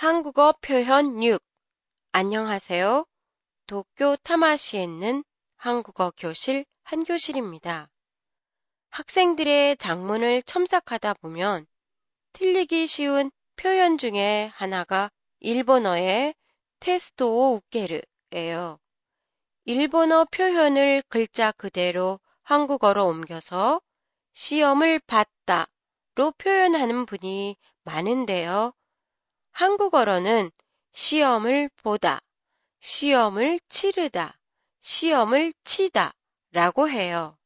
한국어 표현 6. 안녕하세요. 도쿄 타마시에 있는 한국어 교실 한교실입니다. 학생들의 장문을 첨삭하다 보면 틀리기 쉬운 표현 중에 하나가 일본어의 테스토 우케르예요. 일본어 표현을 글자 그대로 한국어로 옮겨서 시험을 봤다로 표현하는 분이 많은데요. 한국어로는 시험을 보다, 시험을 치르다, 시험을 치다 라고 해요.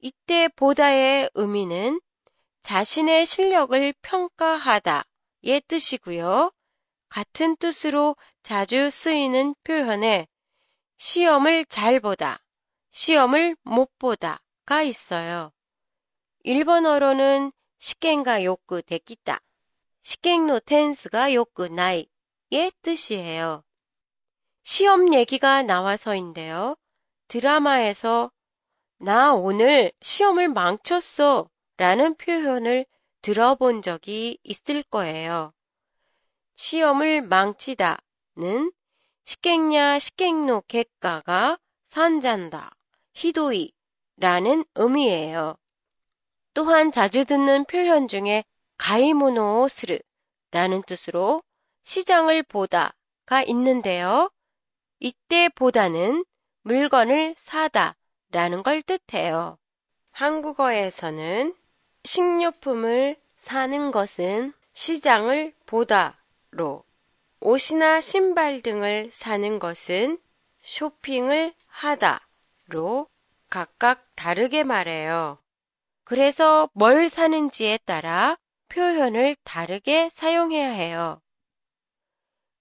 이때 보다의 의미는 자신의 실력을 평가하다의 뜻이고요. 같은 뜻으로 자주 쓰이는 표현에 시험을 잘 보다, 시험을 못 보다가 있어요. 일본어로는 시켄가 요크 데키다, 시켄노 텐스가 요크 나이의 뜻이에요. 시험 얘기가 나와서인데요. 드라마에서 나 오늘 시험을 망쳤어 라는 표현을 들어본 적이 있을 거예요. 시험을 망치다는 시객냐 시객노 객가가 산잔다, 히도이 라는 의미예요. 또한 자주 듣는 표현 중에 가이모노 스르 라는 뜻으로 시장을 보다가 있는데요. 이때 보다는 물건을 사다 라는 걸 뜻해요. 한국어에서는 식료품을 사는 것은 시장을 보다로 옷이나 신발 등을 사는 것은 쇼핑을 하다로 각각 다르게 말해요. 그래서 뭘 사는지에 따라 표현을 다르게 사용해야 해요.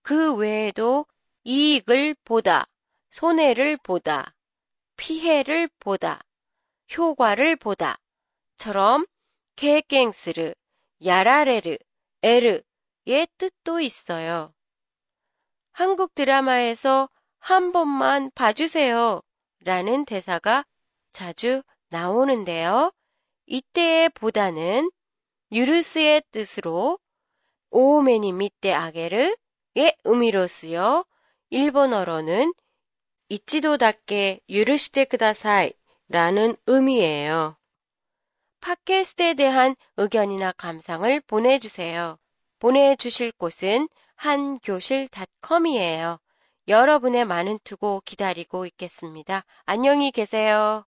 그 외에도 이익을 보다, 손해를 보다, 피해를 보다, 효과를 보다 처럼 계갱스르, 야라레르, 에르의 뜻도 있어요. 한국 드라마에서 한 번만 봐주세요 라는 대사가 자주 나오는데요. 이때의 보다는 유르스의 뜻으로 오메니 밑대 아게르의 의미로 쓰여 일본어로는 이치도답게 유르시테 그다사이 라는 의미예요. 팟캐스트에 대한 의견이나 감상을 보내주세요. 보내주실 곳은 한교실닷컴이에요. 여러분의 많은 투고 기다리고 있겠습니다. 안녕히 계세요.